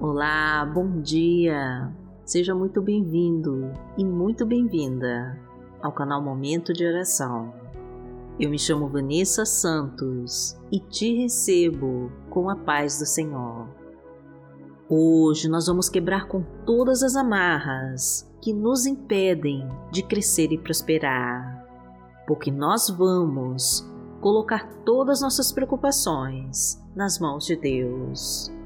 Olá, bom dia! Seja muito bem-vindo e muito bem-vinda ao canal Momento de Oração. Eu me chamo Vanessa Santos e te recebo com a paz do Senhor. Hoje nós vamos quebrar com todas as amarras que nos impedem de crescer e prosperar, porque nós vamos colocar todas nossas preocupações nas mãos de Deus,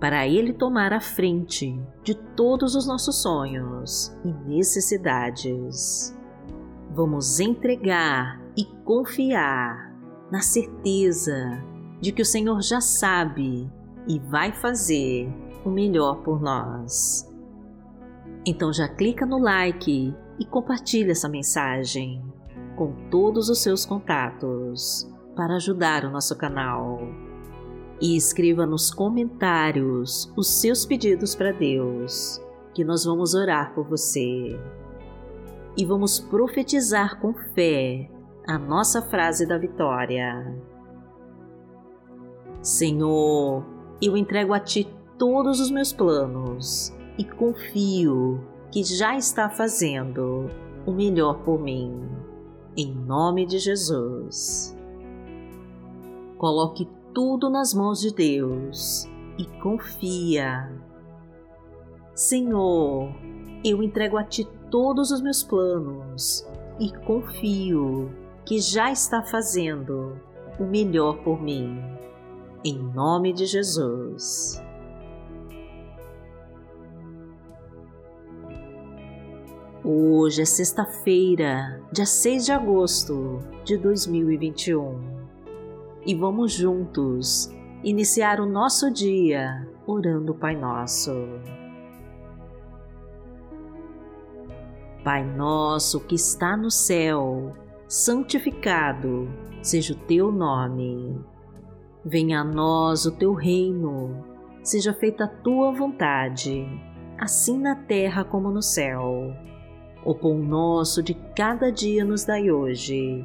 para Ele tomar a frente de todos os nossos sonhos e necessidades. Vamos entregar e confiar na certeza de que o Senhor já sabe e vai fazer o melhor por nós. Então já clica no like e compartilha essa mensagem com todos os seus contatos para ajudar o nosso canal. E escreva nos comentários os seus pedidos para Deus, que nós vamos orar por você. E vamos profetizar com fé a nossa frase da vitória. Senhor, eu entrego a Ti todos os meus planos e confio que já está fazendo o melhor por mim em nome de Jesus. Coloque tudo nas mãos de Deus e confia. Senhor, eu entrego a Ti todos os meus planos e confio que já está fazendo o melhor por mim. Em nome de Jesus. Hoje é sexta-feira, dia 6 de agosto de 2021 e vamos juntos iniciar o nosso dia orando o Pai Nosso. Pai Nosso que está no céu, santificado seja o teu nome. Venha a nós o teu reino, seja feita a tua vontade, assim na terra como no céu. O pão nosso de cada dia nos dai hoje.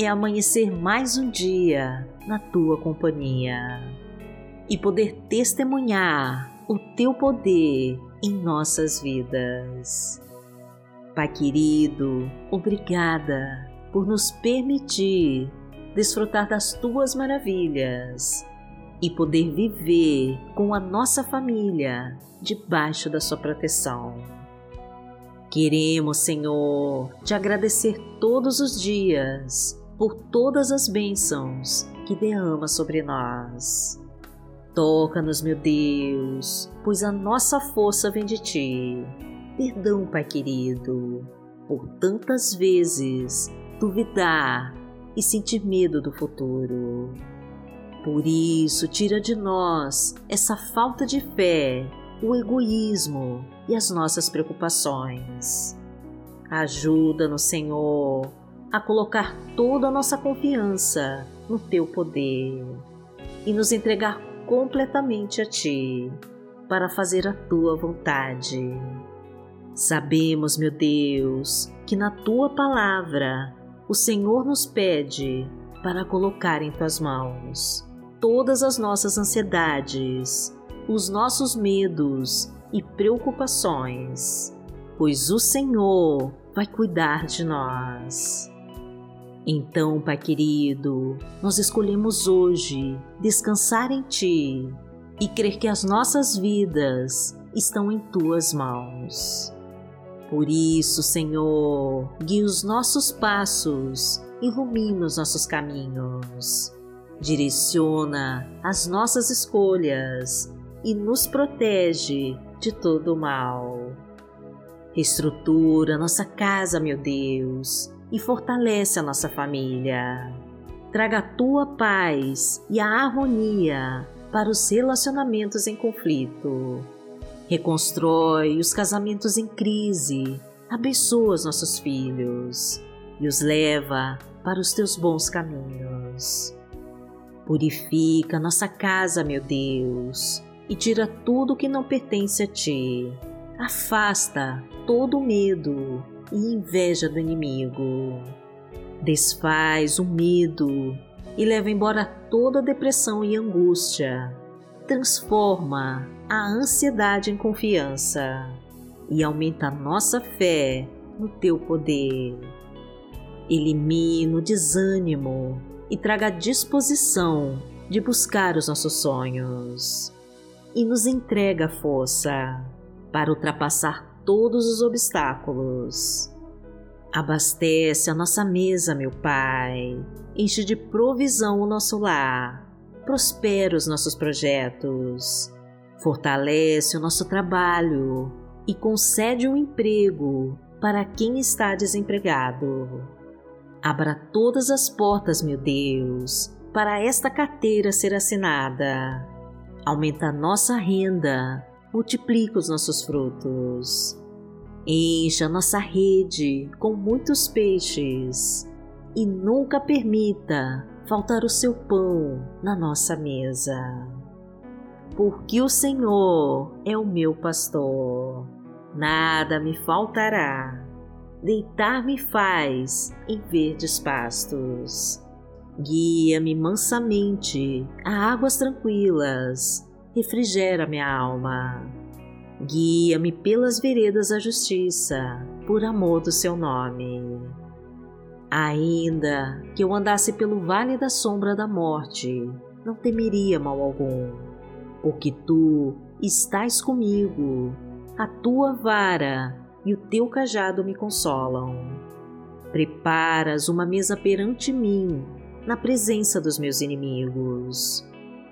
é amanhecer mais um dia na tua companhia e poder testemunhar o teu poder em nossas vidas. Pai querido, obrigada por nos permitir desfrutar das tuas maravilhas e poder viver com a nossa família debaixo da sua proteção. Queremos, Senhor, te agradecer todos os dias por todas as bênçãos que derrama sobre nós. Toca-nos, meu Deus, pois a nossa força vem de ti. Perdão, Pai querido, por tantas vezes duvidar e sentir medo do futuro. Por isso, tira de nós essa falta de fé, o egoísmo e as nossas preocupações. Ajuda-nos, Senhor, a colocar toda a nossa confiança no Teu poder e nos entregar completamente a Ti para fazer a Tua vontade. Sabemos, meu Deus, que na Tua palavra o Senhor nos pede para colocar em Tuas mãos todas as nossas ansiedades, os nossos medos e preocupações, pois o Senhor vai cuidar de nós. Então, Pai querido, nós escolhemos hoje descansar em Ti e crer que as nossas vidas estão em Tuas mãos. Por isso, Senhor, guia os nossos passos, ilumina os nossos caminhos, direciona as nossas escolhas e nos protege de todo o mal. Reestrutura nossa casa, meu Deus, e fortalece a nossa família. Traga a tua paz e a harmonia para os relacionamentos em conflito. Reconstrói os casamentos em crise, abençoa os nossos filhos e os leva para os teus bons caminhos. Purifica nossa casa, meu Deus, e tira tudo que não pertence a ti. Afasta todo o medo e inveja do inimigo. Desfaz o medo e leva embora toda depressão e angústia. Transforma a ansiedade em confiança e aumenta a nossa fé no teu poder. Elimina o desânimo e traga a disposição de buscar os nossos sonhos. E nos entrega a força para ultrapassar todos os obstáculos. Abastece a nossa mesa, meu Pai. Enche de provisão o nosso lar. Prospera os nossos projetos. Fortalece o nosso trabalho e concede um emprego para quem está desempregado. Abra todas as portas, meu Deus, para esta carteira ser assinada. Aumenta a nossa renda, multiplica os nossos frutos. Encha nossa rede com muitos peixes e nunca permita faltar o seu pão na nossa mesa. Porque o Senhor é o meu pastor nada me faltará. Deitar-me faz em verdes pastos. Guia-me mansamente a águas tranquilas, refrigera minha alma. Guia-me pelas veredas da justiça, por amor do seu nome. Ainda que eu andasse pelo vale da sombra da morte, não temeria mal algum, porque tu estás comigo a tua vara e o teu cajado me consolam. Preparas uma mesa perante mim, na presença dos meus inimigos.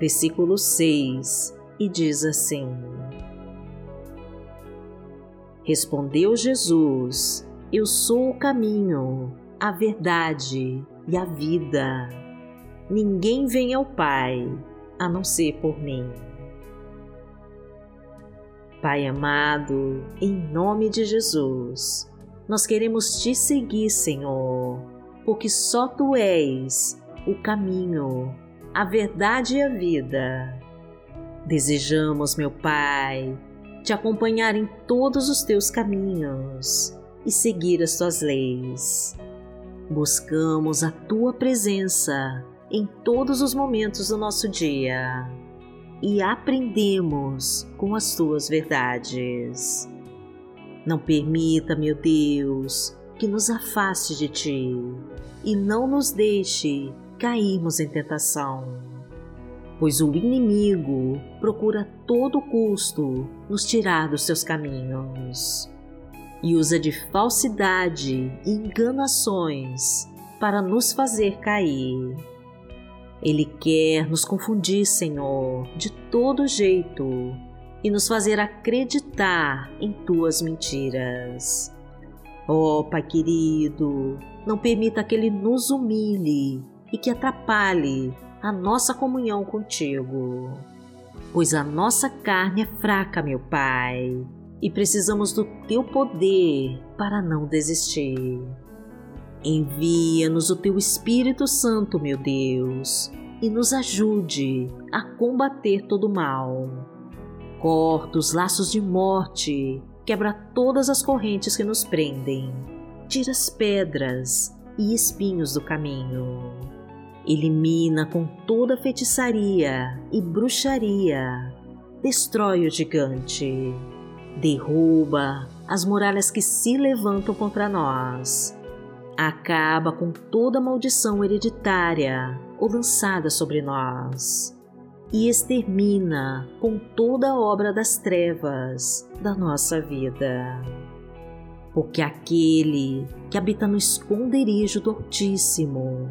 versículo 6, e diz assim: Respondeu Jesus: Eu sou o caminho, a verdade e a vida. Ninguém vem ao Pai a não ser por mim. Pai amado, em nome de Jesus, nós queremos te seguir, Senhor, porque só tu és o caminho, a verdade e a vida. Desejamos, meu Pai, te acompanhar em todos os teus caminhos e seguir as tuas leis. Buscamos a tua presença em todos os momentos do nosso dia e aprendemos com as tuas verdades. Não permita, meu Deus, que nos afaste de ti e não nos deixe cairmos em tentação. Pois o inimigo procura a todo custo nos tirar dos seus caminhos e usa de falsidade e enganações para nos fazer cair. Ele quer nos confundir, Senhor, de todo jeito e nos fazer acreditar em tuas mentiras. Oh, Pai querido, não permita que ele nos humilhe e que atrapalhe a nossa comunhão contigo. Pois a nossa carne é fraca, meu Pai, e precisamos do teu poder para não desistir. Envia-nos o teu Espírito Santo, meu Deus, e nos ajude a combater todo o mal Corta os laços de morte, quebra todas as correntes que nos prendem, tira as pedras e espinhos do caminho. Elimina com toda feitiçaria e bruxaria, destrói o gigante, derruba as muralhas que se levantam contra nós, acaba com toda maldição hereditária ou lançada sobre nós e extermina com toda obra das trevas da nossa vida. Porque aquele que habita no esconderijo do Altíssimo,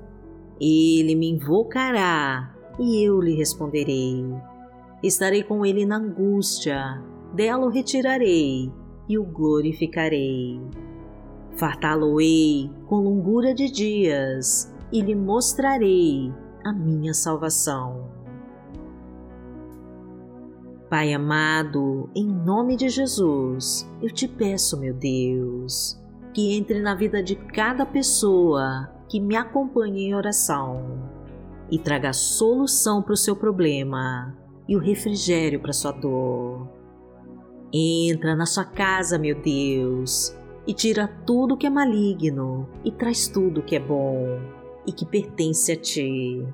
Ele me invocará e eu lhe responderei. Estarei com ele na angústia, dela o retirarei e o glorificarei. Fartá-lo-ei com longura de dias e lhe mostrarei a minha salvação. Pai amado, em nome de Jesus, eu te peço, meu Deus, que entre na vida de cada pessoa que me acompanha em oração e traga solução para o seu problema e o refrigério para sua dor. Entra na sua casa, meu Deus, e tira tudo que é maligno e traz tudo que é bom e que pertence a ti.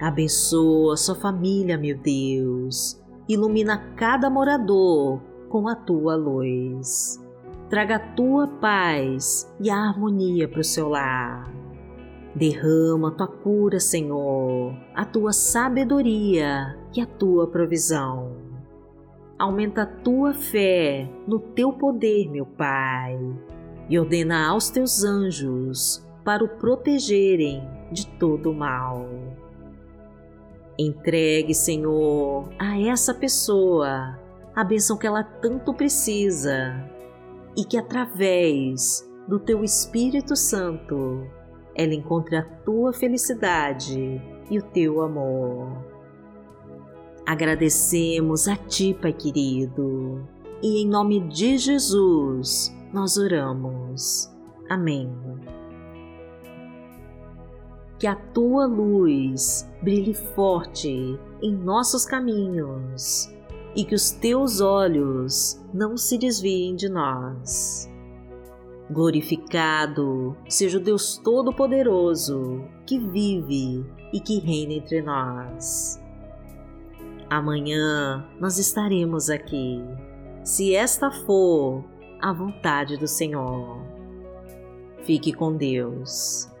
Abençoa sua família, meu Deus ilumina cada morador com a tua luz. Traga a tua paz e a harmonia para o seu lar. Derrama a tua cura, Senhor, a tua sabedoria e a tua provisão. Aumenta a tua fé no teu poder, meu Pai, e ordena aos teus anjos para o protegerem de todo o mal. Entregue, Senhor, a essa pessoa a bênção que ela tanto precisa e que através do teu Espírito Santo ela encontre a tua felicidade e o teu amor. Agradecemos a Ti, Pai querido, e em nome de Jesus nós oramos. Amém que a tua luz brilhe forte em nossos caminhos e que os teus olhos não se desviem de nós. Glorificado seja o Deus Todo-Poderoso que vive e que reina entre nós. Amanhã nós estaremos aqui, se esta for a vontade do Senhor. Fique com Deus.